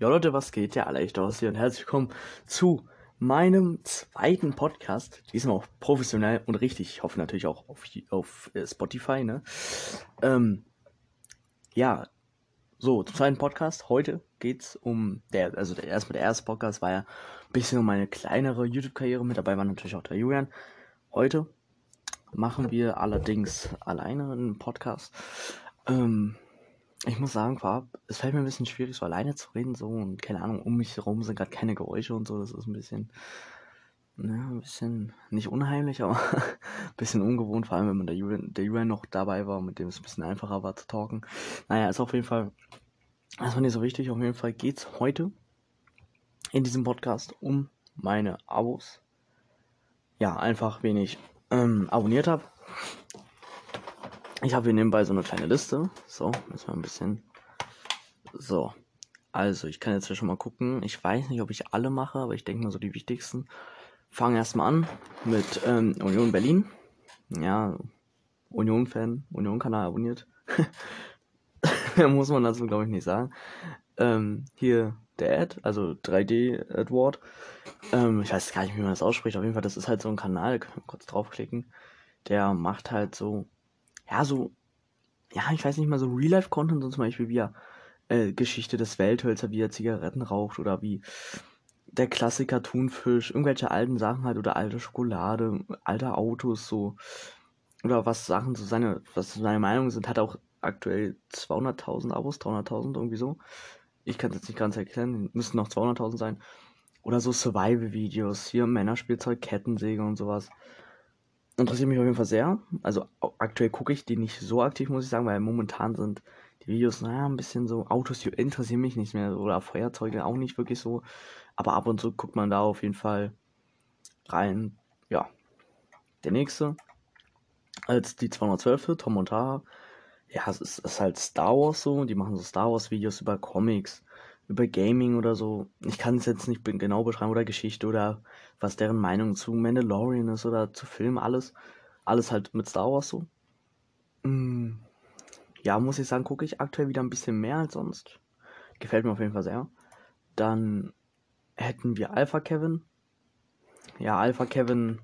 Ja Leute, was geht? Ja, alle echt aus hier und herzlich willkommen zu meinem zweiten Podcast. Diesmal auch professionell und richtig. Ich hoffe natürlich auch auf, auf äh, Spotify, ne? Ähm, ja, so, zum zweiten Podcast. Heute geht's um der, also der erstmal der erste Podcast war ja ein bisschen um meine kleinere YouTube-Karriere. Mit dabei war natürlich auch der Julian. Heute machen wir allerdings alleine einen Podcast. Ähm, ich muss sagen, es fällt mir ein bisschen schwierig, so alleine zu reden, so und keine Ahnung, um mich herum sind gerade keine Geräusche und so. Das ist ein bisschen, ja, ein bisschen nicht unheimlich, aber ein bisschen ungewohnt, vor allem wenn man der Julian, der Julian noch dabei war, mit dem es ein bisschen einfacher war zu talken. Naja, ist auf jeden Fall, das war nicht so wichtig. Auf jeden Fall geht's heute in diesem Podcast um meine Abos. Ja, einfach, wen ich ähm, abonniert habe ich habe hier nebenbei so eine kleine Liste. So, müssen wir ein bisschen. So. Also, ich kann jetzt hier schon mal gucken. Ich weiß nicht, ob ich alle mache, aber ich denke mal so die wichtigsten. Fangen erstmal an mit ähm, Union Berlin. Ja, Union-Fan, Union-Kanal abonniert. Muss man dazu, glaube ich, nicht sagen. Ähm, hier der Ad, also 3D Edward. Ähm, ich weiß gar nicht, wie man das ausspricht. Auf jeden Fall, das ist halt so ein Kanal, können wir kurz draufklicken. Der macht halt so ja, so, ja, ich weiß nicht mal, so Real-Life-Content, so zum Beispiel wie er äh, Geschichte des Welthölzer, wie er Zigaretten raucht oder wie der Klassiker Thunfisch, irgendwelche alten Sachen halt oder alte Schokolade, alte Autos, so. Oder was Sachen so seine, was seine Meinungen sind, hat auch aktuell 200.000 Abos, 300.000 irgendwie so. Ich kann es jetzt nicht ganz erklären, müssten noch 200.000 sein. Oder so Survival-Videos, hier Männerspielzeug, Kettensäge und sowas interessiert mich auf jeden Fall sehr. Also aktuell gucke ich die nicht so aktiv, muss ich sagen, weil momentan sind die Videos, naja, ein bisschen so, Autos interessieren mich nicht mehr oder Feuerzeuge auch nicht wirklich so. Aber ab und zu guckt man da auf jeden Fall rein. Ja. Der nächste, als die 212. Tom und Tara. Ja, es ist, es ist halt Star Wars so. Die machen so Star Wars Videos über Comics über Gaming oder so. Ich kann es jetzt nicht genau beschreiben oder Geschichte oder was deren Meinung zu Mandalorian ist oder zu Film, alles. Alles halt mit Star Wars so. Mm, ja, muss ich sagen, gucke ich aktuell wieder ein bisschen mehr als sonst. Gefällt mir auf jeden Fall sehr. Dann hätten wir Alpha Kevin. Ja, Alpha Kevin,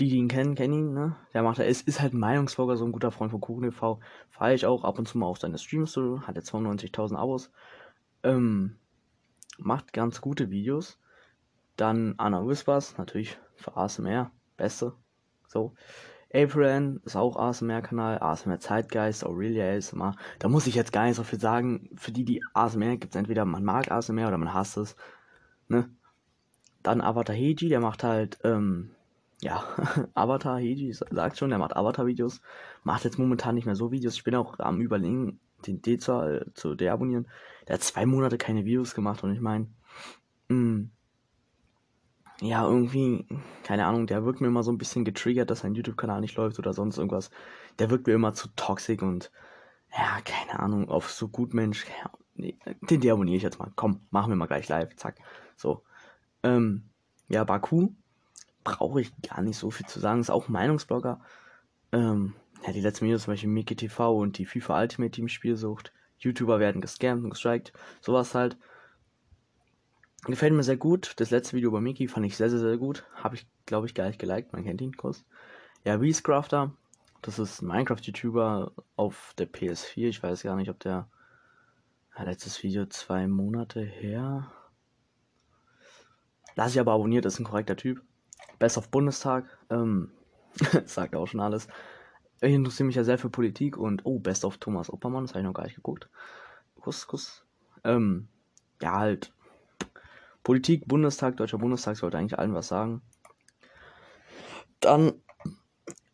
die, die ihn kennen, kennen ihn, ne? Der macht, er ist, ist halt ein so ein guter Freund von Kuchen TV. Fahre ich auch ab und zu mal auf seine Streams, so, hat jetzt 92.000 Abos. Ähm, macht ganz gute Videos. Dann Anna Whispers, natürlich für ASMR, beste. So. April ist auch ASMR-Kanal, ASMR Zeitgeist, Aurelia ASMR. Da muss ich jetzt gar nicht so viel sagen. Für die, die ASMR gibt es entweder man mag ASMR oder man hasst es. Ne? Dann Avatar Heiji, der macht halt, ähm, ja, Avatar Heiji sagt schon, der macht Avatar-Videos. Macht jetzt momentan nicht mehr so Videos. Ich bin auch am überlegen, den D zu, äh, zu deabonnieren. Der hat zwei Monate keine Videos gemacht und ich meine, mm, ja, irgendwie, keine Ahnung, der wirkt mir immer so ein bisschen getriggert, dass sein YouTube-Kanal nicht läuft oder sonst irgendwas. Der wirkt mir immer zu toxisch und, ja, keine Ahnung, auf so gut Mensch, ja, nee, den deabonniere ich jetzt mal. Komm, machen wir mal gleich live, zack. So. Ähm, ja, Baku brauche ich gar nicht so viel zu sagen, ist auch Meinungsblogger. Ähm, ja, die letzten Videos zum Beispiel Mickey TV und die FIFA Ultimate Team Spielsucht. YouTuber werden gescampt und gestrikt. Sowas halt. Gefällt mir sehr gut. Das letzte Video über Mickey fand ich sehr, sehr, sehr gut. Habe ich, glaube ich, gleich geliked. Man kennt ihn kurz. Ja, Beastcrafter. Das ist ein Minecraft-YouTuber auf der PS4. Ich weiß gar nicht, ob der. Ja, letztes Video zwei Monate her. Lass ich aber abonniert, ist ein korrekter Typ. Best of Bundestag. Ähm, sagt auch schon alles. Ich interessiere mich ja sehr für Politik und, oh, Best of Thomas Oppermann, das habe ich noch gar nicht geguckt. Kuss, Kuss. Ähm, ja, halt. Politik, Bundestag, Deutscher Bundestag sollte eigentlich allen was sagen. Dann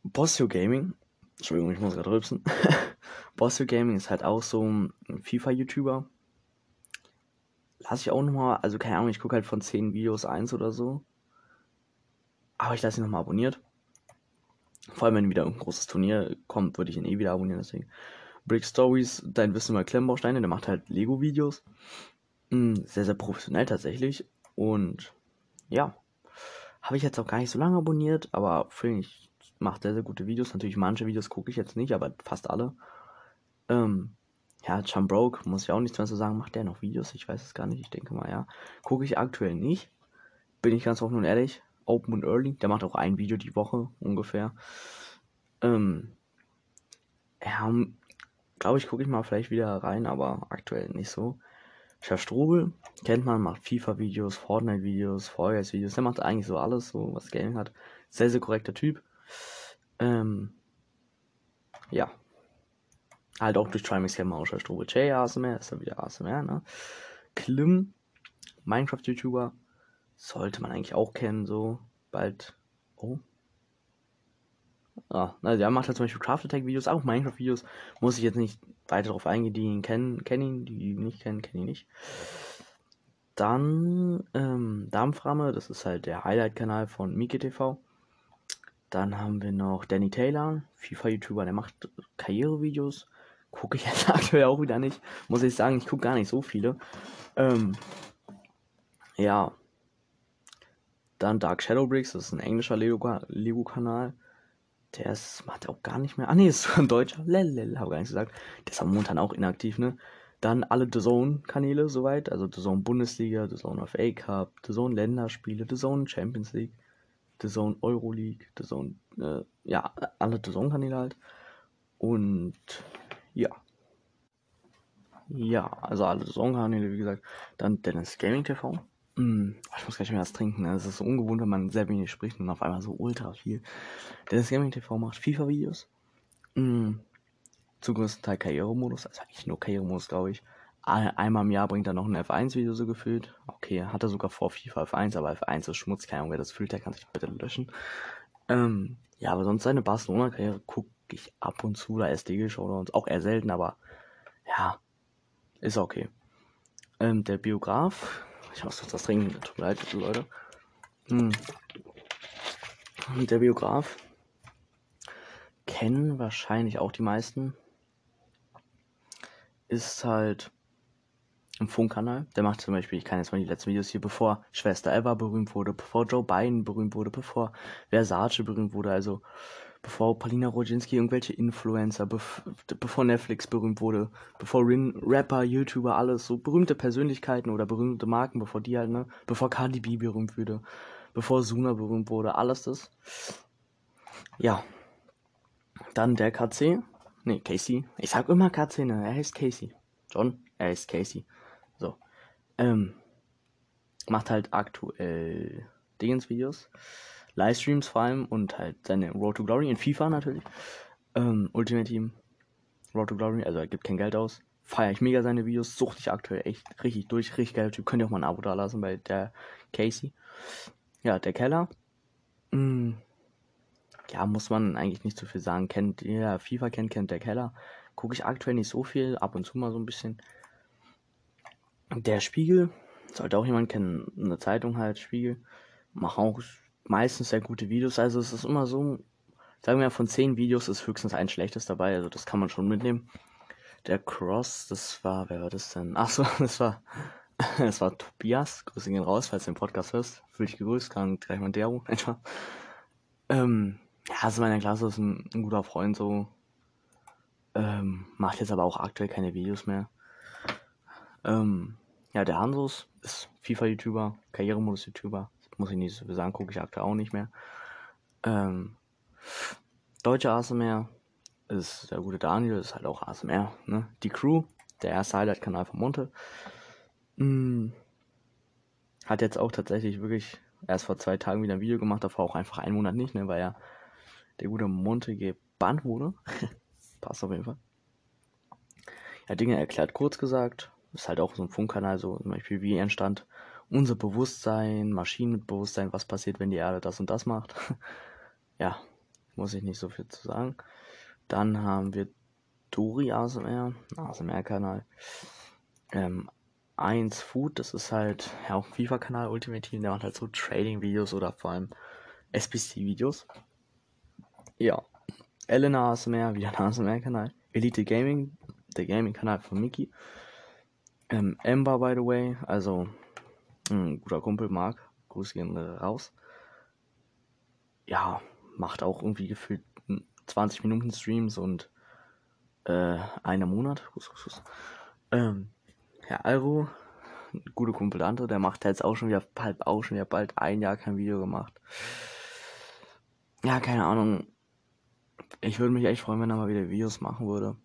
Bossio Gaming. Entschuldigung, ich muss gerade rülpsen. Bossio Gaming ist halt auch so ein FIFA-YouTuber. Lass ich auch nochmal, also keine Ahnung, ich gucke halt von 10 Videos eins oder so. Aber ich lasse ihn nochmal abonniert. Vor allem, wenn wieder ein großes Turnier kommt, würde ich ihn eh wieder abonnieren, deswegen. Brick Stories, dein Wissen über Klemmbausteine, der macht halt Lego-Videos. Hm, sehr, sehr professionell tatsächlich. Und ja, habe ich jetzt auch gar nicht so lange abonniert, aber finde ich, macht sehr, sehr gute Videos. Natürlich, manche Videos gucke ich jetzt nicht, aber fast alle. Ähm, Ja, Chumbroke, muss ich auch nichts mehr zu sagen. Macht der noch Videos? Ich weiß es gar nicht. Ich denke mal, ja. Gucke ich aktuell nicht. Bin ich ganz offen und ehrlich. Open und Early. Der macht auch ein Video die Woche ungefähr. Ähm, ja, glaube ich, gucke ich mal vielleicht wieder rein, aber aktuell nicht so. Chef Strobel kennt man, macht FIFA-Videos, Fortnite-Videos, Fall videos Der macht eigentlich so alles, so was Gaming hat. Sehr, sehr korrekter Typ. Ähm, ja. Halt auch durch Trimax kennt man auch Chef Strobel. Jay ASMR, ist ja wieder ASMR, ne? Klim, Minecraft-YouTuber, sollte man eigentlich auch kennen, so. Bald. Oh, ja, also der macht halt zum Beispiel Craft Attack Videos, auch Minecraft Videos. Muss ich jetzt nicht weiter darauf eingehen, die ihn kennen, kennen ihn, die ihn nicht kennen, kennen ihn nicht. Dann ähm, Dampframme, das ist halt der Highlight-Kanal von Miki TV. Dann haben wir noch Danny Taylor, FIFA-YouTuber, der macht Karrierevideos. Gucke ich jetzt aktuell auch wieder nicht. Muss ich sagen, ich gucke gar nicht so viele. Ähm, ja. Dann Dark Shadow Bricks, das ist ein englischer Lego-Kanal. lego kanal der ist, macht auch gar nicht mehr. Ah, nee, ist so ein Deutscher. Lelel, habe gar nichts gesagt. Der ist am momentan auch inaktiv, ne? Dann alle The Zone-Kanäle soweit. Also The Zone Bundesliga, The Zone of A Cup, The Zone Länderspiele, The Zone Champions League, The Zone Euroleague, The Zone, äh, ja, alle The Zone-Kanäle halt. Und ja. Ja, also alle The Zone-Kanäle, wie gesagt. Dann Dennis Gaming TV. Mm, ich muss gleich mehr was trinken. Ne? Es ist so ungewohnt, wenn man sehr wenig spricht und auf einmal so ultra viel. Dennis Gaming TV macht FIFA-Videos. Mm, zum größten Teil Karrieremodus. Also eigentlich nur Karrieremodus, glaube ich. Einmal im Jahr bringt er noch ein F1-Video so gefühlt. Okay, hat er sogar vor FIFA F1, aber F1 ist Schmutz. Keine Ahnung, wer das fühlt, der kann sich bitte löschen. Ähm, ja, aber sonst seine Barcelona-Karriere gucke ich ab und zu. Da SD-Showdowns. Auch eher selten, aber ja, ist okay. Ähm, der Biograf ich muss was trinken. Tut mir leid, Leute. Hm. Der Biograf kennen wahrscheinlich auch die meisten. Ist halt im Funkkanal. Der macht zum Beispiel, ich kann jetzt mal die letzten Videos hier, bevor Schwester Eva berühmt wurde, bevor Joe Biden berühmt wurde, bevor Versace berühmt wurde, also bevor Paulina Rodzinski irgendwelche Influencer, bev bevor Netflix berühmt wurde, bevor Rin Rapper, YouTuber, alles so berühmte Persönlichkeiten oder berühmte Marken, bevor die halt, ne, bevor Cardi B berühmt wurde, bevor Suna berühmt wurde, alles das. Ja. Dann der KC. Nee, Casey. Ich sag immer KC, ne? Er heißt Casey. John, er heißt Casey. So. Ähm. Macht halt aktuell Dingens-Videos. Livestreams vor allem und halt seine Road to Glory in FIFA natürlich. Ähm, Ultimate Team, Road to Glory, also er gibt kein Geld aus. Feiere ich mega seine Videos, suchte ich aktuell echt richtig durch, richtig geiler Typ. Könnt ihr auch mal ein Abo da lassen bei der Casey. Ja, der Keller. Hm, ja, muss man eigentlich nicht so viel sagen. Kennt ihr, FIFA kennt, kennt der Keller. Gucke ich aktuell nicht so viel, ab und zu mal so ein bisschen. Der Spiegel, sollte auch jemand kennen, eine Zeitung halt, Spiegel. Mach auch meistens sehr gute Videos. Also es ist immer so, sagen wir von zehn Videos ist höchstens ein schlechtes dabei. Also das kann man schon mitnehmen. Der Cross, das war, wer war das denn? Ach so, das war, das war Tobias. Grüße gehen raus, falls du den Podcast hörst. Fühl dich gegrüßt, kann gleich mal der einfach. Ähm, ja, also meiner Klasse ist ein, ein guter Freund so. Ähm, macht jetzt aber auch aktuell keine Videos mehr. Ähm, ja, der Hansos ist FIFA-YouTuber, Karrieremodus-YouTuber muss ich nicht sagen, gucke ich aktuell auch nicht mehr. Ähm, deutsche ASMR ist der gute Daniel, ist halt auch ASMR, ne? Die Crew, der erste Highlight-Kanal von Monte. Hm, hat jetzt auch tatsächlich wirklich erst vor zwei Tagen wieder ein Video gemacht, davor auch einfach einen Monat nicht, ne? Weil ja der gute Monte gebannt wurde. Passt auf jeden Fall. Ja, Dinge erklärt kurz gesagt. Ist halt auch so ein Funkkanal, so zum Beispiel wie entstand unser Bewusstsein, Maschinenbewusstsein, was passiert, wenn die Erde das und das macht. ja, muss ich nicht so viel zu sagen. Dann haben wir Dori ASMR, ASMR-Kanal. Ähm, 1 Food, das ist halt ja, auch ein FIFA-Kanal, Ultimate Team, der macht halt so Trading-Videos oder vor allem SPC-Videos. Ja, Elena ASMR, wieder ein ASMR-Kanal. Elite Gaming, der Gaming-Kanal von Mickey. Ähm, Ember, by the way, also ein guter Kumpel, Marc, Grüße gehen raus. Ja, macht auch irgendwie gefühlt 20 Minuten Streams und äh, einem Monat. Ähm, Herr Alro, gute Kumpel Dante, der macht jetzt auch schon wieder bald, auch schon wieder bald ein Jahr kein Video gemacht. Ja, keine Ahnung. Ich würde mich echt freuen, wenn er mal wieder Videos machen würde.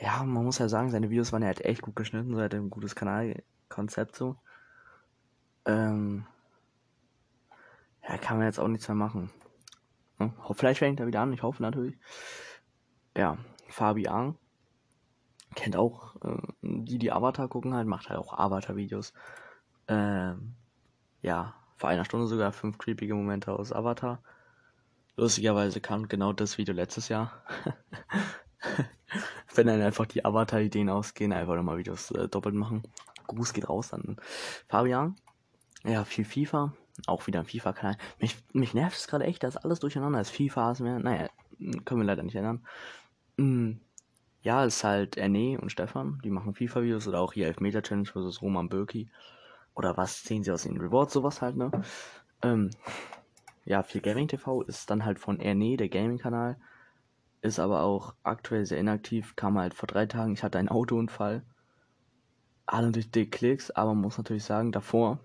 Ja, man muss ja sagen, seine Videos waren ja halt echt gut geschnitten, so hat ein gutes Kanalkonzept so. Ähm, ja, kann man jetzt auch nichts mehr machen. Hm? Vielleicht fängt er wieder an, ich hoffe natürlich. Ja, Fabian kennt auch äh, die, die Avatar gucken halt, macht halt auch Avatar-Videos. Ähm, ja, vor einer Stunde sogar fünf creepige Momente aus Avatar. Lustigerweise kam genau das Video letztes Jahr. Wenn dann einfach die Avatar-Ideen ausgehen, einfach nochmal Videos äh, doppelt machen. Gruß geht raus an Fabian. Ja, viel FIFA. Auch wieder ein FIFA-Kanal. Mich, mich nervt es gerade echt, dass alles durcheinander ist. FIFA ist mehr. Naja, können wir leider nicht ändern. Hm, ja, ist halt Erne und Stefan. Die machen FIFA-Videos oder auch hier Elfmeter-Challenge versus Roman Birki. Oder was sehen sie aus den Rewards, sowas halt, ne? Ähm, ja, viel Gaming TV ist dann halt von Erne, der Gaming-Kanal. Ist aber auch aktuell sehr inaktiv. Kam halt vor drei Tagen. Ich hatte einen Autounfall. Alle durch die Klicks, aber man muss natürlich sagen, davor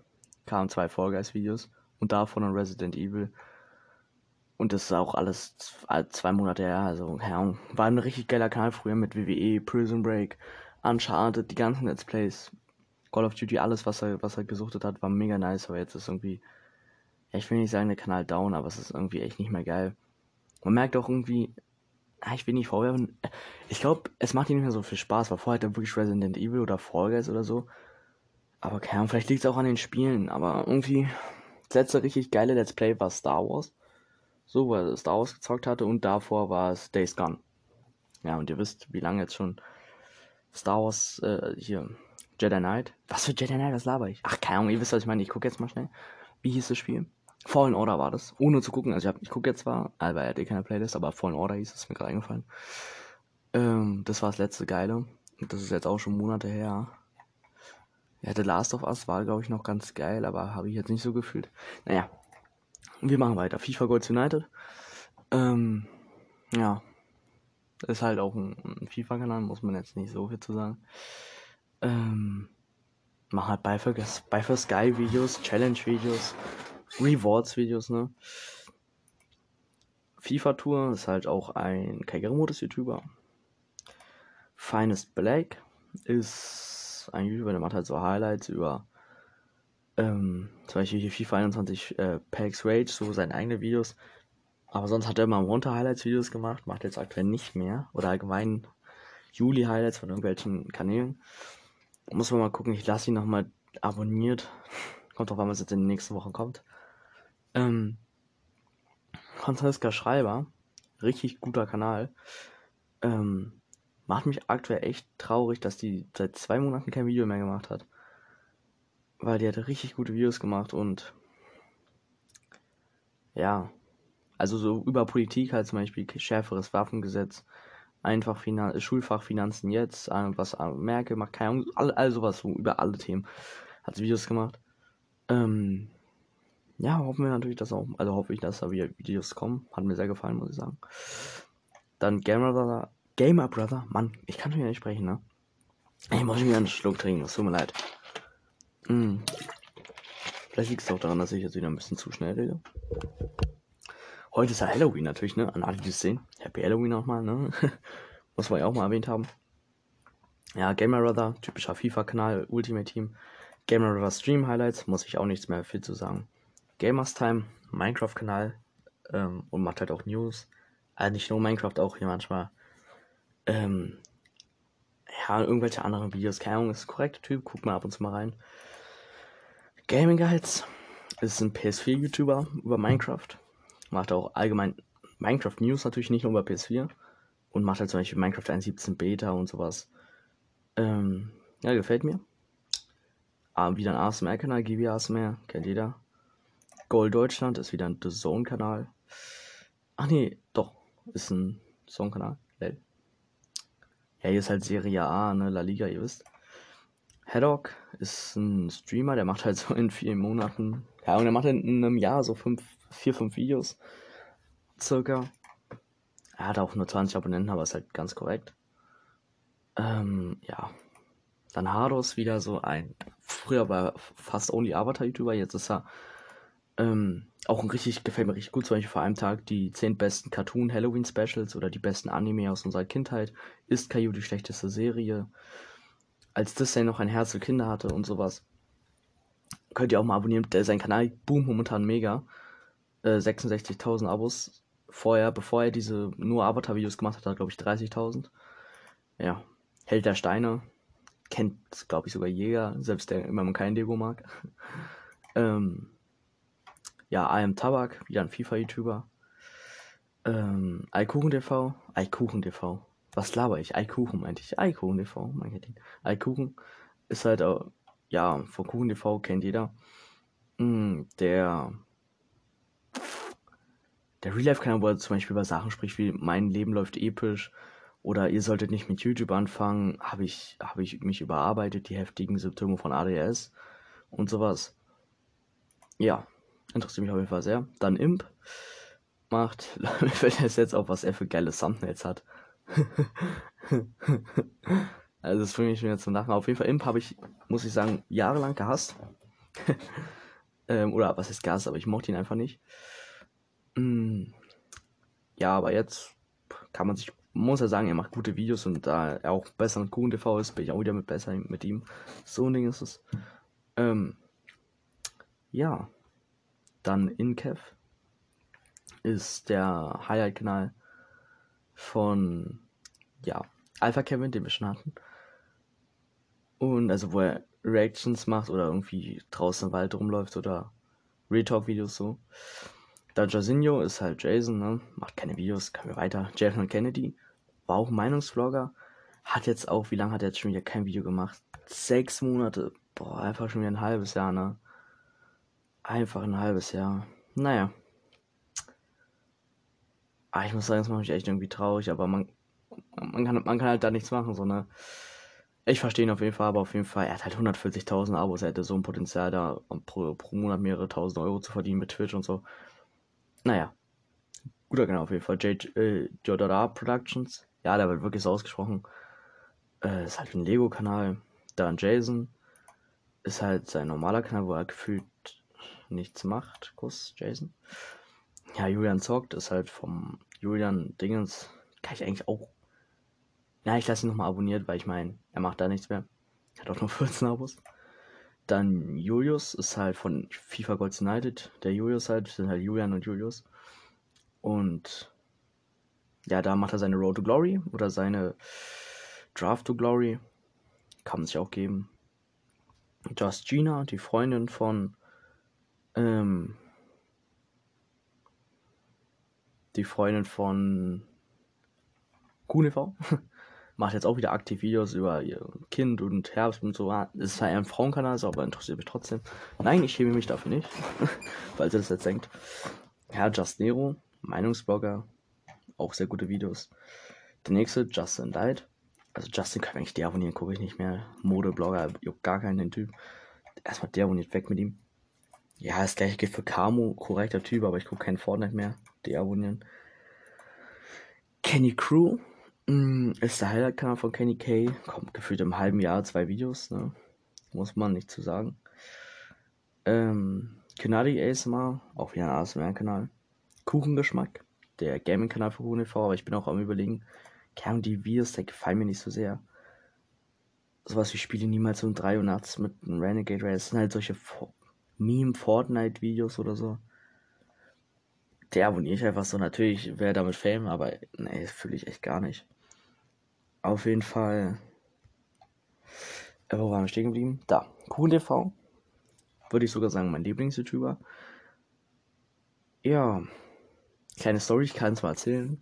kamen zwei Fall Videos und davon ein Resident Evil. Und das ist auch alles zwei Monate her, also ja, war ein richtig geiler Kanal früher mit WWE, Prison Break, Uncharted, die ganzen Let's Plays, Call of Duty, alles was er, was er gesuchtet hat, war mega nice, aber jetzt ist irgendwie, ich will nicht sagen, der Kanal down, aber es ist irgendwie echt nicht mehr geil. Man merkt auch irgendwie, ich will nicht vorwerfen, ich glaube, es macht ihm nicht mehr so viel Spaß, weil vorher hat wirklich Resident Evil oder Fall Guys oder so, aber keine Ahnung, vielleicht liegt es auch an den Spielen, aber irgendwie, das letzte richtig geile Let's Play war Star Wars. So, wo er Star Wars gezockt hatte und davor war es Days Gone. Ja, und ihr wisst, wie lange jetzt schon Star Wars, äh, hier, Jedi Knight. Was für Jedi Knight, was laber ich? Ach, keine Ahnung, ihr wisst, was ich meine. Ich gucke jetzt mal schnell. Wie hieß das Spiel? Fallen Order war das. Ohne zu gucken. Also ich, ich gucke jetzt zwar, aber er hat eh keine Playlist, aber Fallen Order hieß es mir gerade eingefallen. Ähm, das war das letzte Geile. Das ist jetzt auch schon Monate her. Ja, The Last of Us war, glaube ich, noch ganz geil, aber habe ich jetzt nicht so gefühlt. Naja, wir machen weiter. FIFA Goals United. Ähm, ja, ist halt auch ein, ein FIFA-Kanal, muss man jetzt nicht so viel zu sagen. Ähm, mach halt bei für, bei für Sky Videos, Challenge Videos, Rewards Videos, ne? FIFA Tour ist halt auch ein Karrieremodus YouTuber. Finest Black ist ein YouTuber, der macht halt so Highlights über ähm, zum Beispiel hier FIFA 21 äh, Packs Rage, so seine eigenen Winter-Videos. Aber sonst hat er immer Winter-Highlights-Videos gemacht, macht jetzt aktuell nicht mehr. Oder allgemein Juli-Highlights von irgendwelchen Kanälen. Muss man mal gucken, ich lasse ihn nochmal abonniert. Kommt drauf an, was jetzt in den nächsten Wochen kommt. Ähm, Franziska Schreiber, richtig guter Kanal. Ähm, macht mich aktuell echt traurig, dass die seit zwei Monaten kein Video mehr gemacht hat weil die hat richtig gute Videos gemacht und ja, also so über Politik halt zum Beispiel schärferes Waffengesetz, einfach Finan Schulfach jetzt, was Merkel macht, keine Ahnung, all, all sowas so über alle Themen hat sie Videos gemacht. Ähm, ja, hoffen wir natürlich, dass auch, also hoffe ich, dass da wieder Videos kommen. Hat mir sehr gefallen, muss ich sagen. Dann Gamer Brother, Gamer Brother, Mann, ich kann schon wieder nicht sprechen, ne? Ich muss mir einen Schluck trinken, es tut mir leid. Mm. Vielleicht liegt es auch daran, dass ich jetzt wieder ein bisschen zu schnell rede. Heute ist ja Halloween natürlich, ne? An alle, die es sehen. Happy Halloween nochmal, ne? Muss man ja auch mal erwähnt haben. Ja, Gamer Brother, typischer FIFA-Kanal, Ultimate Team. Gamer Brother Stream Highlights, muss ich auch nichts mehr viel zu sagen. Gamers Time, Minecraft-Kanal ähm, und macht halt auch News. Also nicht nur Minecraft, auch hier manchmal ähm, ja, irgendwelche anderen Videos. Keine Ahnung, ist ein korrekter Typ, guck mal ab und zu mal rein. Gaming Guides ist ein PS4-YouTuber über Minecraft. Macht auch allgemein Minecraft News natürlich nicht nur über PS4. Und macht halt zum Beispiel Minecraft 1.17 Beta und sowas. Ähm, ja, gefällt mir. Ah, wieder ein ASMR-Kanal, GB ASMR, kennt jeder. Gold Deutschland ist wieder ein The Zone-Kanal. Ach nee, doch, ist ein Song-Kanal. Ja, hier ist halt Serie A, ne, La Liga, ihr wisst. Haddock ist ein Streamer, der macht halt so in vier Monaten, ja, und er macht in einem Jahr so fünf, vier, fünf Videos. Circa. Er hat auch nur 20 Abonnenten, aber ist halt ganz korrekt. Ähm, ja. Dann Hardos wieder so ein. Früher war fast only Avatar-YouTuber, jetzt ist er ähm, auch ein richtig, gefällt mir richtig gut, zum Beispiel vor einem Tag die 10 besten Cartoon-Halloween-Specials oder die besten Anime aus unserer Kindheit. Ist Caillou die schlechteste Serie? Als Disney noch ein Herz für Kinder hatte und sowas. Könnt ihr auch mal abonnieren. Der, sein Kanal boom momentan mega. Äh, 66.000 Abos. Vorher, bevor er diese nur Avatar-Videos gemacht hat, hat er, glaube ich, 30.000. Ja. Held der Steine. Kennt, glaube ich, sogar Jäger, selbst der immer kein Lego mag. ähm, ja, am Tabak, wieder ein FIFA-YouTuber. Ähm, TV. Eikuchen TV. Was laber ich? Eikuchen meinte ich. Eikuchen TV, mein Gott. Eikuchen ist halt auch, ja, von Kuchen TV kennt jeder. Mm, der, der Real-Life-Kanal, wo er zum Beispiel über Sachen spricht, wie mein Leben läuft episch oder ihr solltet nicht mit YouTube anfangen, habe ich, habe ich mich überarbeitet, die heftigen Symptome von ADS und sowas. Ja, Interessiert mich auf jeden Fall sehr. Dann Imp macht, mir fällt jetzt auf, was er für geile Thumbnails hat. also das bringt mich mir zum Lachen. Auf jeden Fall Imp habe ich, muss ich sagen, jahrelang gehasst. ähm, oder was ist gehasst, aber ich mochte ihn einfach nicht. Mm, ja, aber jetzt kann man sich, muss ja sagen, er macht gute Videos und da er auch besser mit Kuchen TV ist, bin ich auch wieder mit besser mit ihm. So ein Ding ist es. Ähm, ja. Dann Inkev ist der Highlight-Kanal von, ja, Alpha Kevin, den wir schon hatten. Und also, wo er Reactions macht oder irgendwie draußen im Wald rumläuft oder Retalk-Videos so. Da Jasinho ist halt Jason, ne? Macht keine Videos, können wir weiter. Jeffrey Kennedy war auch Meinungsvlogger. Hat jetzt auch, wie lange hat er jetzt schon wieder kein Video gemacht? Sechs Monate. Boah, einfach schon wieder ein halbes Jahr, ne? Einfach ein halbes Jahr. Naja. Ah, ich muss sagen, das macht mich echt irgendwie traurig, aber man, man, kann, man kann halt da nichts machen, so, ne? Ich verstehe ihn auf jeden Fall, aber auf jeden Fall, er hat halt 140.000 Abos, er hätte so ein Potenzial da, pro, pro Monat mehrere tausend Euro zu verdienen mit Twitch und so. Naja. Guter Kanal auf jeden Fall. J, äh, Productions. Ja, der wird wirklich so ausgesprochen. Äh, ist halt ein Lego-Kanal. Dann Jason. Ist halt sein normaler Kanal, wo er gefühlt nichts macht. Kuss, Jason. Ja, Julian zockt, ist halt vom Julian Dingens. Kann ich eigentlich auch. Ja, ich lasse ihn nochmal abonniert, weil ich meine, er macht da nichts mehr. Hat auch nur 14 Abos. Dann Julius ist halt von FIFA Gold United. Der Julius halt, sind halt Julian und Julius. Und ja, da macht er seine Road to Glory oder seine Draft to Glory. Kann man sich auch geben. Just Gina, die Freundin von ähm, die Freundin von QNV macht jetzt auch wieder aktiv Videos über ihr Kind und Herbst und so. Das ist halt ein Frauenkanal, aber interessiert mich trotzdem. Nein, ich schäme mich dafür nicht, falls ihr das jetzt denkt. Herr Just Nero, Meinungsblogger, auch sehr gute Videos. Der nächste, Justin Light. Also Justin kann eigentlich deabonnieren, gucke ich nicht mehr. Modeblogger, juckt gar keinen den Typ. Erstmal deabonniert weg mit ihm. Ja, das gleiche gilt für Camo, korrekter Typ, aber ich gucke keinen Fortnite mehr. Deabonnieren. Kenny Crew mh, mm, ist der Highlight-Kanal von Kenny K. Kommt gefühlt im halben Jahr zwei Videos, ne? Muss man nicht zu sagen. Ähm, Kanadi ASMR, auch wieder ein ASMR-Kanal. Kuchengeschmack, der Gaming-Kanal für UNV, aber ich bin auch am überlegen, Kern die Videos, der gefallen mir nicht so sehr. Sowas wie Spiele niemals um 3 Uhr nachts mit einem Renegade Race, das sind halt solche Meme-Fortnite-Videos oder so. Der abonniere ich einfach so. Natürlich wäre damit Fame, aber nee, fühle ich echt gar nicht. Auf jeden Fall. Äh, wo waren wir stehen geblieben? Da. KuchenTV. Würde ich sogar sagen, mein Lieblings-YouTuber. Ja. Kleine Story, ich kann es mal erzählen.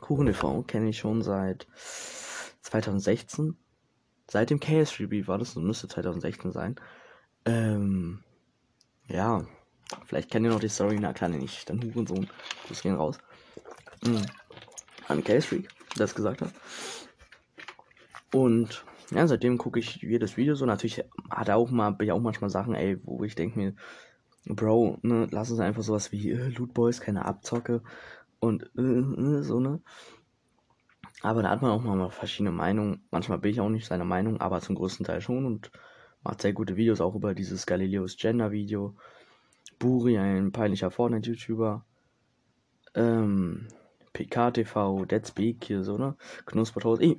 KuchenTV kenne ich schon seit 2016. Seit dem KS3B war das, müsste 2016 sein. Ähm, ja, vielleicht kennt ihr noch die Story, na klar nicht, dann Hurensohn, das gehen raus. Mhm. An Case-Freak, der das gesagt hat. Und ja, seitdem gucke ich jedes Video so. Natürlich hat er auch mal, bin ich auch manchmal Sachen, ey, wo ich denke mir, Bro, ne, lass uns einfach sowas wie äh, Loot Boys, keine Abzocke. und äh, äh, so, ne? Aber da hat man auch mal verschiedene Meinungen. Manchmal bin ich auch nicht seiner Meinung, aber zum größten Teil schon und macht sehr gute Videos auch über dieses Galileos Gender Video. Buri, ein peinlicher Fortnite-YouTuber. Ähm, PKTV, Dead Speak hier so, ne? Knuspertoast. Eh,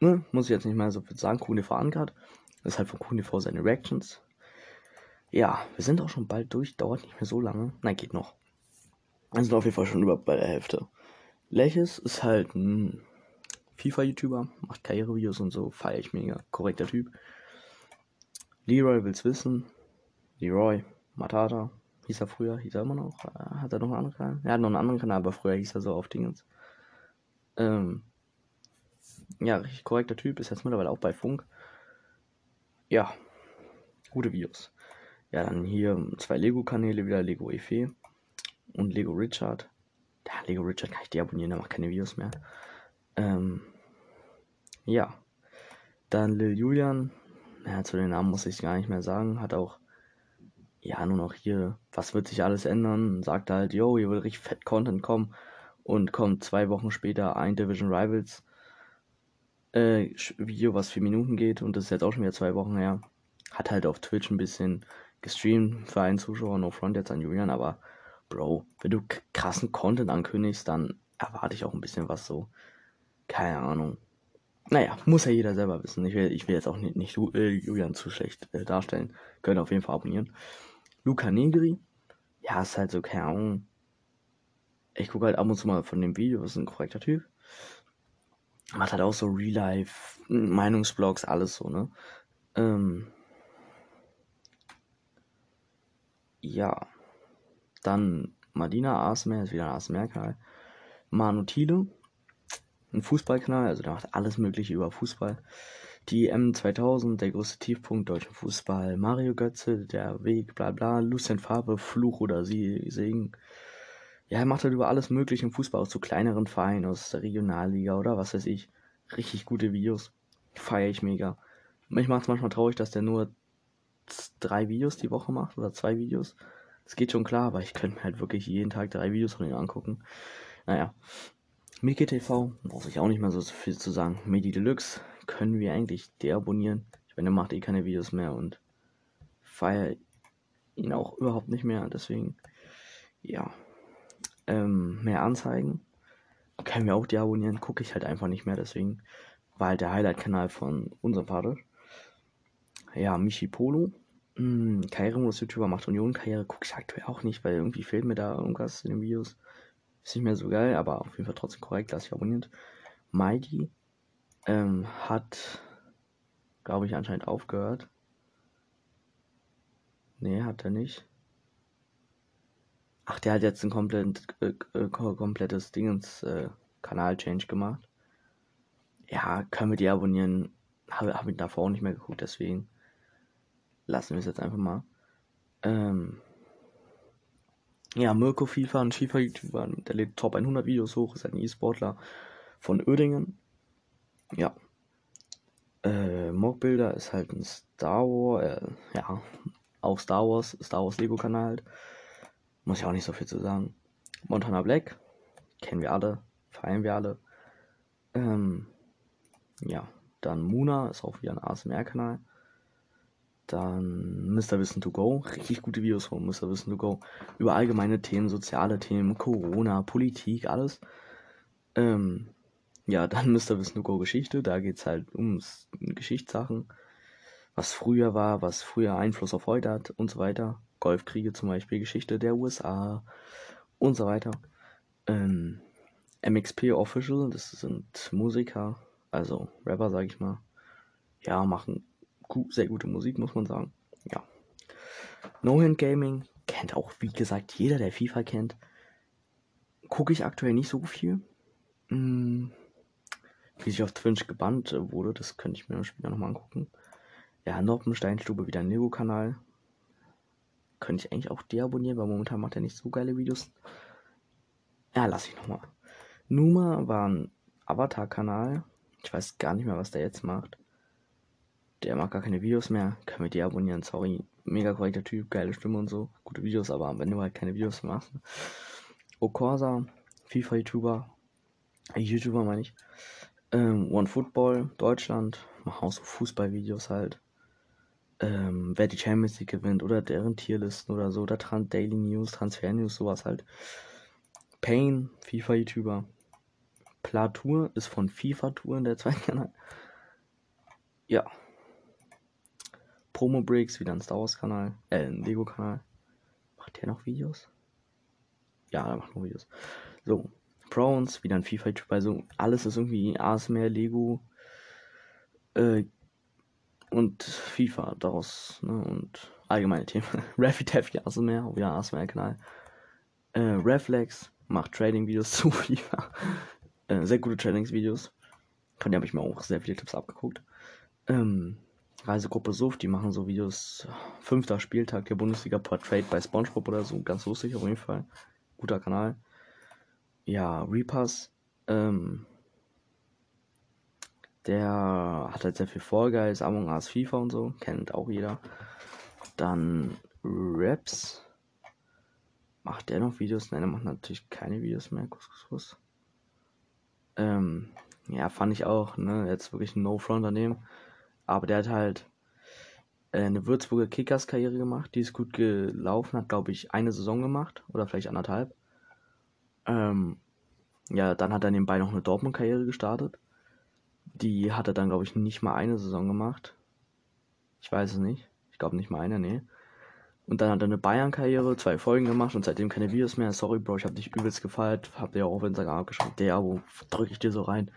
ne? Muss ich jetzt nicht mehr so viel sagen. QNV Ankert. Das ist halt von QNV seine Reactions. Ja, wir sind auch schon bald durch. Dauert nicht mehr so lange. Nein, geht noch. Wir sind auf jeden Fall schon über bei der Hälfte. Leches ist halt ein FIFA-YouTuber, macht Karrierevideos und so, feiere ich mega. Korrekter Typ. Leroy will's wissen. Leroy, Matata, hieß er früher, hieß er immer noch. Äh, hat er noch einen anderen Kanal? Er hat noch einen anderen Kanal, aber früher hieß er so auf Dingens. Ähm, ja, richtig korrekter Typ, ist jetzt mittlerweile auch bei Funk. Ja, gute Videos. Ja, dann hier zwei Lego-Kanäle wieder, Lego Efe und Lego Richard. Ja, Lego Richard kann ich deabonnieren, der macht keine Videos mehr. Ähm, ja. Dann Lil Julian. Ja, zu den Namen muss ich gar nicht mehr sagen. Hat auch, ja, nur noch hier, was wird sich alles ändern? Sagt halt, yo, hier will richtig fett Content kommen. Und kommt zwei Wochen später ein Division Rivals äh, Video, was vier Minuten geht. Und das ist jetzt auch schon wieder zwei Wochen her. Hat halt auf Twitch ein bisschen gestreamt für einen Zuschauer, no front jetzt an Julian, aber Bro, wenn du krassen Content ankündigst, dann erwarte ich auch ein bisschen was so. Keine Ahnung. Naja, muss ja jeder selber wissen. Ich will, ich will jetzt auch nicht, nicht äh, Julian zu schlecht äh, darstellen. Könnt auf jeden Fall abonnieren. Luca Negri. Ja, ist halt so, keine Ahnung. Ich gucke halt ab und zu mal von dem Video, ist ein korrekter Typ. Macht halt auch so Real-Life, Meinungsblogs, alles so, ne? Ähm, ja. Dann Madina ASMR, ist wieder ein ASMR-Kanal. Manu Thiele, ein Fußballkanal, also der macht alles mögliche über Fußball. Die M2000, der größte Tiefpunkt deutschen Fußball. Mario Götze, der Weg, bla bla. Lucien Farbe, Fluch oder Segen. Ja, er macht halt über alles mögliche im Fußball, aus so kleineren Vereinen, aus der Regionalliga oder was weiß ich. Richtig gute Videos. Feiere ich mega. Mich macht es manchmal traurig, dass der nur drei Videos die Woche macht oder zwei Videos. Das geht schon klar, aber ich könnte mir halt wirklich jeden Tag drei Videos von ihm angucken. Naja. Miki TV, brauche ich auch nicht mehr so viel zu sagen. Medi Deluxe können wir eigentlich deabonnieren. Ich meine, er macht eh keine Videos mehr und feiere ihn auch überhaupt nicht mehr. Deswegen, ja. Ähm, mehr Anzeigen können wir auch deabonnieren. Gucke ich halt einfach nicht mehr. Deswegen war halt der Highlight-Kanal von unserem Vater. Ja, Michi Polo hm, Karrieremodus-YouTuber macht Union-Karriere, gucke ich aktuell auch nicht, weil irgendwie fehlt mir da irgendwas in den Videos. Ist nicht mehr so geil, aber auf jeden Fall trotzdem korrekt, lasse ich abonniert. Mighty ähm, hat, glaube ich, anscheinend aufgehört. Nee, hat er nicht. Ach, der hat jetzt ein komplett, äh, äh, komplettes Dingens äh, Kanal-Change gemacht. Ja, können wir die abonnieren. Habe hab ich davor auch nicht mehr geguckt, deswegen lassen wir es jetzt einfach mal. Ähm, ja, Mirko FIFA, ein FIFA-YouTuber, der lädt Top 100 Videos hoch, ist ein E-Sportler von Oerdingen. Ja. Äh, Mockbilder ist halt ein Star Wars, äh, ja, auch Star Wars, Star Wars Lego-Kanal halt. Muss ich auch nicht so viel zu sagen. Montana Black, kennen wir alle, feiern wir alle. Ähm, ja, dann Muna ist auch wieder ein ASMR-Kanal. Dann Mr. Wissen to Go, richtig gute Videos von Mr. Wissen to Go über allgemeine Themen, soziale Themen, Corona, Politik, alles. Ähm, ja, dann Mr. Wissen to Go Geschichte, da geht es halt um Geschichtssachen, was früher war, was früher Einfluss auf heute hat und so weiter. Golfkriege zum Beispiel, Geschichte der USA und so weiter. Ähm, MXP Official, das sind Musiker, also Rapper, sag ich mal. Ja, machen sehr gute Musik, muss man sagen. Ja. No Hand Gaming kennt auch, wie gesagt, jeder, der FIFA kennt. Gucke ich aktuell nicht so viel. Hm, wie sich auf Twitch gebannt wurde, das könnte ich mir später nochmal angucken. Ja, Noppensteinstube wieder ein Nego-Kanal. Könnte ich eigentlich auch deabonnieren, weil momentan macht er nicht so geile Videos. Ja, lass ich nochmal. Numa war ein Avatar-Kanal. Ich weiß gar nicht mehr, was der jetzt macht. Der macht gar keine Videos mehr. Können wir die abonnieren, sorry. Mega korrekter Typ, geile Stimme und so. Gute Videos, aber wenn du halt keine Videos machst. Okorsa, FIFA-YouTuber. Äh, YouTuber meine ich. Ähm, One Football, Deutschland. Machen auch so Fußballvideos halt. Ähm, wer die Champions League gewinnt oder deren Tierlisten oder so. Oder Trans Daily News, Transfer News, sowas halt. Pain, FIFA-YouTuber. Platour ist von FIFA Tour in der zweiten Kanal. Ja. Promo Breaks, wieder ein Star Wars Kanal. Äh, ein Lego Kanal. Macht der noch Videos? Ja, er macht noch Videos. So. Browns, wieder ein FIFA-Typ. Also alles ist irgendwie ASMR, Lego äh, und FIFA daraus. Ne? Und allgemeine Themen. Raffy Taffy ASMR, wieder ASMR-Kanal. Äh, Reflex macht Trading-Videos zu FIFA. Äh, sehr gute Trading-Videos. Von denen habe ich mir auch sehr viele Tipps abgeguckt. Ähm, Reisegruppe Suff, die machen so Videos. Fünfter Spieltag der Bundesliga Portrait bei Spongebob oder so. Ganz lustig auf jeden Fall. Guter Kanal. Ja, Repass. Ähm, der hat halt sehr viel Vorgeist, Among Us, FIFA und so. Kennt auch jeder. Dann Raps. Macht der noch Videos? Nein, der macht natürlich keine Videos mehr. Kuss, kuss, kuss. Ähm, ja, fand ich auch, ne? Jetzt wirklich ein No-Front daneben. Aber der hat halt äh, eine Würzburger Kickers-Karriere gemacht. Die ist gut gelaufen, hat, glaube ich, eine Saison gemacht oder vielleicht anderthalb. Ähm, ja, dann hat er nebenbei noch eine Dortmund-Karriere gestartet. Die hat er dann, glaube ich, nicht mal eine Saison gemacht. Ich weiß es nicht. Ich glaube nicht mal eine, nee. Und dann hat er eine Bayern-Karriere, zwei Folgen gemacht und seitdem keine Videos mehr. Sorry, Bro, ich hab dich übelst gefeiert. Hab dir auch auf Instagram geschrieben. Der, wo drücke ich dir so rein?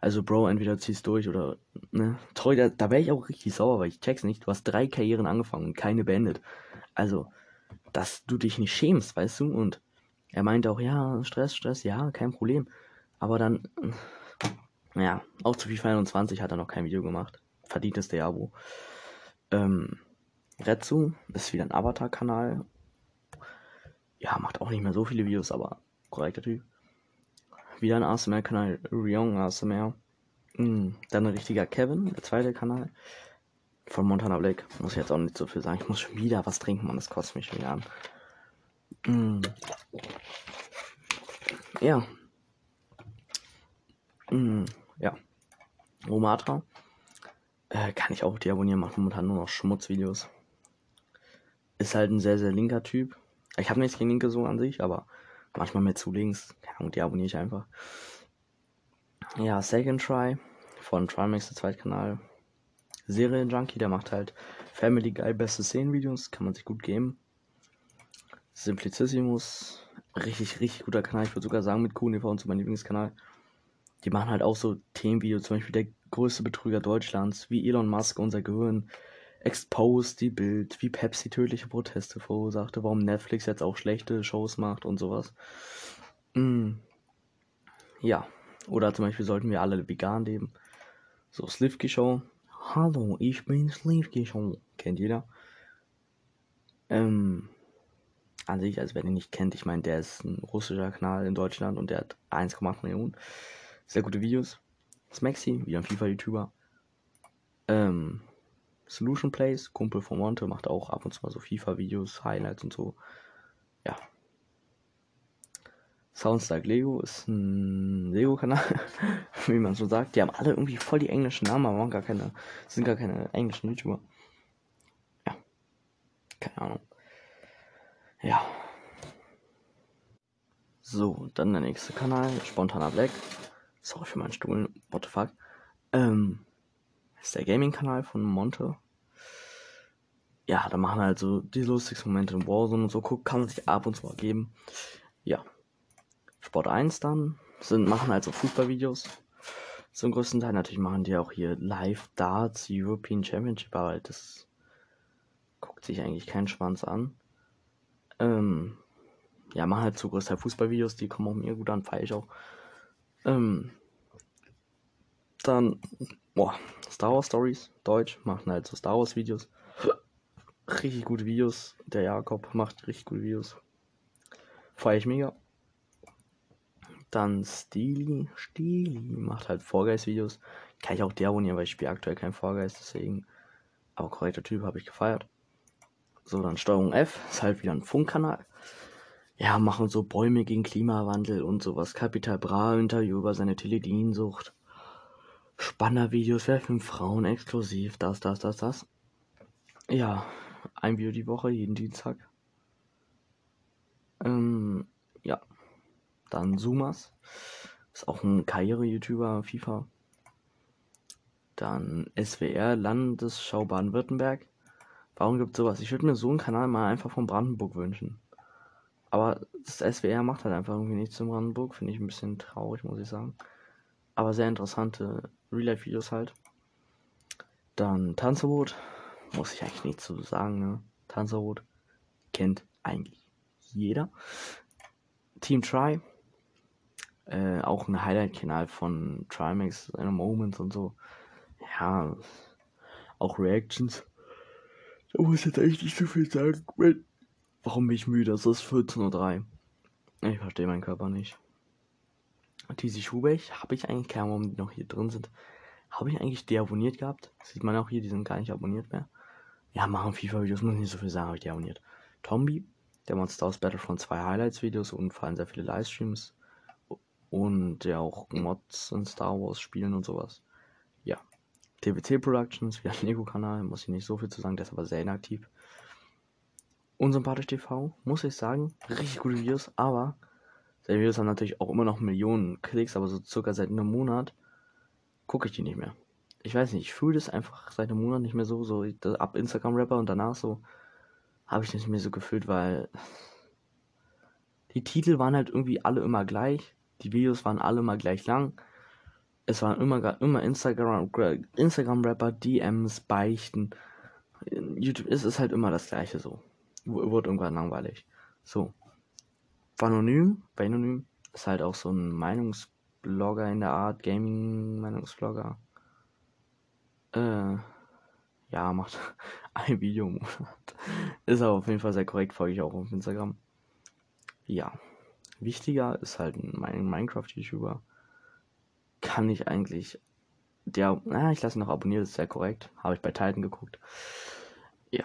Also, Bro, entweder ziehst durch oder, ne? Toll, da, da wäre ich auch richtig sauer, weil ich check's nicht. Du hast drei Karrieren angefangen und keine beendet. Also, dass du dich nicht schämst, weißt du? Und er meinte auch, ja, Stress, Stress, ja, kein Problem. Aber dann, ja, auch zu FIFA 21 hat er noch kein Video gemacht. Verdientes Diabo. Ähm, Retsu ist wieder ein Avatar-Kanal. Ja, macht auch nicht mehr so viele Videos, aber korrekter Typ. Wieder ein ASMR-Kanal, Ryong ASMR. Mhm. Dann ein richtiger Kevin, der zweite Kanal. Von Montana Black. Muss ich jetzt auch nicht so viel sagen. Ich muss schon wieder was trinken, man. Das kostet mich wieder an. Mhm. Ja. Mhm. Ja. Romatra. Äh, kann ich auch deabonnieren, macht momentan nur noch Schmutzvideos. Ist halt ein sehr, sehr linker Typ. Ich habe nichts gegen Linke so an sich, aber manchmal mehr zu links. Ja, und die abonniere ich einfach. Ja, Second Try von Trimax, der Zweitkanal. Serienjunkie, der macht halt Family Guy beste Szenenvideos, kann man sich gut geben. Simplicissimus, richtig, richtig guter Kanal. Ich würde sogar sagen, mit QNV und so mein Lieblingskanal. Die machen halt auch so Themenvideos, zum Beispiel der größte Betrüger Deutschlands, wie Elon Musk unser Gehirn exposed, die Bild, wie Pepsi tödliche Proteste verursachte, warum Netflix jetzt auch schlechte Shows macht und sowas. Mm. Ja, oder zum Beispiel sollten wir alle vegan leben. So, Slivki Show. Hallo, ich bin Slivki Show. Kennt jeder. Ähm, an sich, also wer den nicht kennt, ich meine, der ist ein russischer Kanal in Deutschland und der hat 1,8 Millionen. Sehr gute Videos. Smaxi, wieder ein FIFA-YouTuber. Ähm, Solution Plays, Kumpel von Monte, macht auch ab und zu mal so FIFA-Videos, Highlights und so. Ja. Sounds Like Lego ist ein Lego-Kanal, wie man so sagt. Die haben alle irgendwie voll die englischen Namen, aber gar keine, sind gar keine englischen YouTuber. Ja. Keine Ahnung. Ja. So, dann der nächste Kanal, Spontaner Black. Sorry für meinen Stuhl, what the fuck. Ähm, ist der Gaming-Kanal von Monte. Ja, da machen halt so die lustigsten Momente in Warzone und so. Guck, kann man sich ab und zu mal geben. Ja. Sport 1 dann. Sind, machen halt so Fußballvideos. Zum größten Teil natürlich machen die auch hier Live Darts European Championship, aber das guckt sich eigentlich kein Schwanz an. Ähm, ja, machen halt zu größten Teil Fußballvideos, die kommen auch mir gut an, feiere ich auch. Ähm, dann, boah, Star Wars Stories, Deutsch, machen halt so Star Wars Videos. Richtig gute Videos. Der Jakob macht richtig gute Videos. Feier ich mega. Dann Steely, Steely macht halt Vorgeist-Videos. Kann ich auch deabonnieren, weil ich spiele aktuell kein Vorgeist, deswegen. Aber korrekter Typ, habe ich gefeiert. So, dann Steuerung F, ist halt wieder ein Funkkanal. ja, machen so Bäume gegen Klimawandel und sowas. Capital Bra Interview über seine Teledinsucht. Spanner-Videos, wer fünf Frauen exklusiv, das, das, das, das. Ja, ein Video die Woche, jeden Dienstag. Ähm, ja. Dann Sumas. Ist auch ein Karriere-YouTuber, FIFA. Dann SWR, Landesschau Baden-Württemberg. Warum gibt es sowas? Ich würde mir so einen Kanal mal einfach von Brandenburg wünschen. Aber das SWR macht halt einfach irgendwie nichts in Brandenburg. Finde ich ein bisschen traurig, muss ich sagen. Aber sehr interessante Real-Life-Videos halt. Dann Tanzverbot. Muss ich eigentlich nichts zu sagen, ne? Tanzverbot kennt eigentlich jeder. Team Try. Äh, auch ein Highlight-Kanal von Trimax, seine Moments und so. Ja, auch Reactions. Da muss ich jetzt eigentlich nicht so viel sagen. Warum bin ich müde? Es ist 14.03 Uhr. Ich verstehe meinen Körper nicht. Diese Schubech habe ich eigentlich, keine Ahnung, die noch hier drin sind. Habe ich eigentlich deabonniert gehabt? Sieht man auch hier, die sind gar nicht abonniert mehr. Ja, machen FIFA-Videos, muss nicht so viel sagen, habe ich deabonniert. Tombi, der Monster aus Battlefront 2 Highlights-Videos und vor allem sehr viele Livestreams. Und der auch Mods in Star Wars spielen und sowas. Ja. TWC Productions, wieder ein Lego-Kanal, muss ich nicht so viel zu sagen, der ist aber sehr inaktiv. Unsympathisch TV, muss ich sagen, richtig gute Videos, aber seine Videos haben natürlich auch immer noch Millionen Klicks, aber so circa seit einem Monat gucke ich die nicht mehr. Ich weiß nicht, ich fühle das einfach seit einem Monat nicht mehr so, so ab Instagram-Rapper und danach so habe ich nicht mehr so gefühlt, weil die Titel waren halt irgendwie alle immer gleich, die Videos waren alle immer gleich lang. Es waren immer, immer Instagram, Instagram-Rapper, DMs, Beichten. YouTube ist es halt immer das gleiche so. Wurde irgendwann langweilig. So. Vanonym, Vanonym ist halt auch so ein Meinungsblogger in der Art, Gaming-Meinungsblogger. Äh, ja, macht ein Video im Monat. Ist aber auf jeden Fall sehr korrekt, folge ich auch auf Instagram. Ja. Wichtiger ist halt mein Minecraft-YouTuber. Kann ich eigentlich. Der, na, ich lasse ihn noch abonniert, ist sehr korrekt. Habe ich bei Titan geguckt. Ja.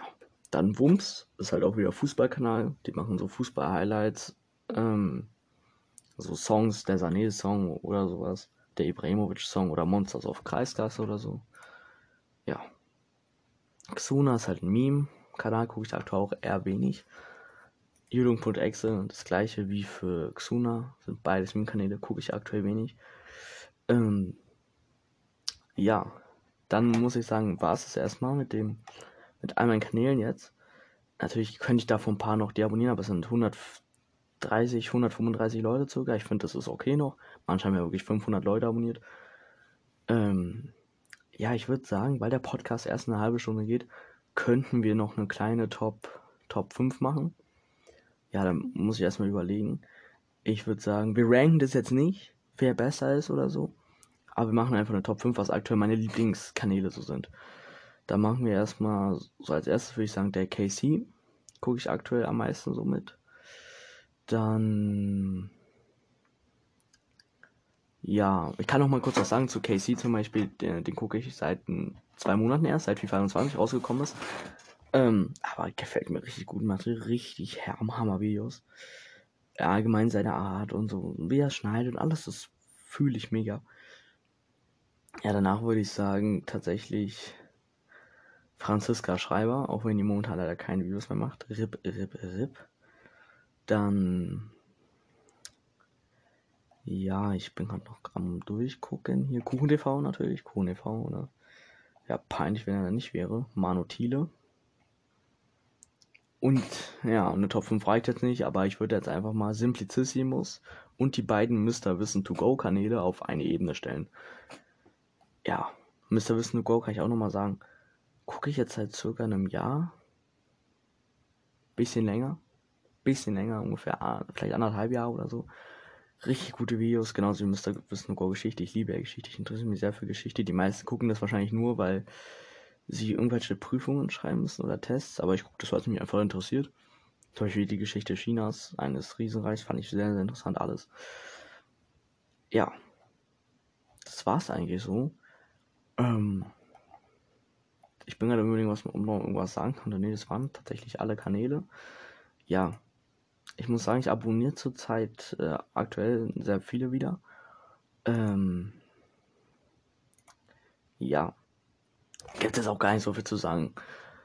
Dann Wumms, ist halt auch wieder Fußballkanal. Die machen so Fußball-Highlights. Ähm, so Songs, der Sané-Song oder sowas. Der Ibrahimovic-Song oder Monsters of Kreisklasse oder so. Ja. Xuna ist halt ein Meme. Kanal gucke ich aktuell auch eher wenig. Judung.exe, das gleiche wie für Xuna. Sind beides Meme-Kanäle, gucke ich aktuell wenig. Ähm, ja, dann muss ich sagen, war es das erstmal mit dem, mit all meinen Kanälen jetzt. Natürlich könnte ich davon ein paar noch deabonnieren, aber es sind 130, 135 Leute circa. Ich finde, das ist okay noch. Manche haben ja wirklich 500 Leute abonniert. Ähm, ja, ich würde sagen, weil der Podcast erst eine halbe Stunde geht, könnten wir noch eine kleine Top, Top 5 machen. Ja, dann muss ich erstmal überlegen. Ich würde sagen, wir ranken das jetzt nicht, wer besser ist oder so. Aber wir machen einfach eine Top 5, was aktuell meine Lieblingskanäle so sind. Da machen wir erstmal, so als erstes würde ich sagen, der KC. Gucke ich aktuell am meisten so mit. Dann. Ja, ich kann noch mal kurz was sagen zu KC zum Beispiel. Den, den gucke ich seit zwei Monaten erst, seit FIFA 21 rausgekommen ist. Ähm, aber gefällt mir richtig gut. Macht richtig Hammer-Videos. Allgemein seine Art und so, wie er schneidet und alles, das fühle ich mega. Ja, danach würde ich sagen, tatsächlich Franziska Schreiber, auch wenn die momentan leider keine Videos mehr macht. Rip, rip, rip. Dann. Ja, ich bin gerade noch am durchgucken. Hier Kuchen TV natürlich. Kuchen TV, oder? Ja, peinlich, wenn er da nicht wäre. Manu Thiele. Und ja, eine Top 5 reicht jetzt nicht, aber ich würde jetzt einfach mal Simplicissimus und die beiden Mr. Wissen to Go Kanäle auf eine Ebene stellen. Ja, Mr. Wissen to Go kann ich auch nochmal sagen gucke ich jetzt seit circa einem Jahr. Bisschen länger. Bisschen länger, ungefähr ah, vielleicht anderthalb Jahre oder so. Richtig gute Videos, genauso wie Mr. Wissen Go Geschichte. Ich liebe ja Geschichte, ich interessiere mich sehr für Geschichte. Die meisten gucken das wahrscheinlich nur, weil sie irgendwelche Prüfungen schreiben müssen oder Tests, aber ich gucke das, weil es mich einfach interessiert. Zum Beispiel die Geschichte Chinas, eines Riesenreichs, fand ich sehr, sehr interessant alles. Ja. Das war's eigentlich so. Ähm, ich bin gerade überlegen, was man noch irgendwas sagen konnte. Nee, das waren tatsächlich alle Kanäle. Ja. Ich muss sagen, ich abonniere zurzeit äh, aktuell sehr viele wieder. Ähm, ja, gibt es auch gar nicht so viel zu sagen.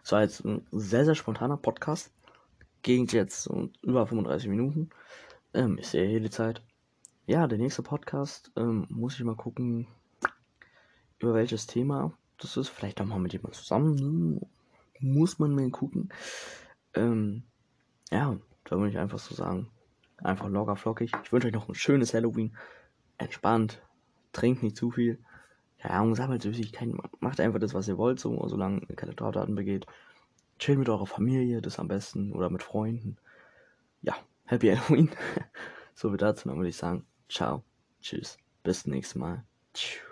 Es war jetzt ein sehr, sehr spontaner Podcast. Ging jetzt über 35 Minuten. Ähm, ich sehe hier die Zeit. Ja, der nächste Podcast ähm, muss ich mal gucken, über welches Thema das ist. Vielleicht auch mal mit jemandem zusammen. Muss man mal gucken. Ähm, ja, da würde ich einfach so sagen. Einfach locker flockig. Ich wünsche euch noch ein schönes Halloween. Entspannt. Trinkt nicht zu viel. Ja, und sammelt Süßigkeiten. Macht einfach das, was ihr wollt, so, solange ihr keine Straftaten begeht. Chill mit eurer Familie, das am besten. Oder mit Freunden. Ja, Happy Halloween. so wie dazu, dann würde ich sagen. Ciao. Tschüss. Bis nächstes Mal. Tschüss.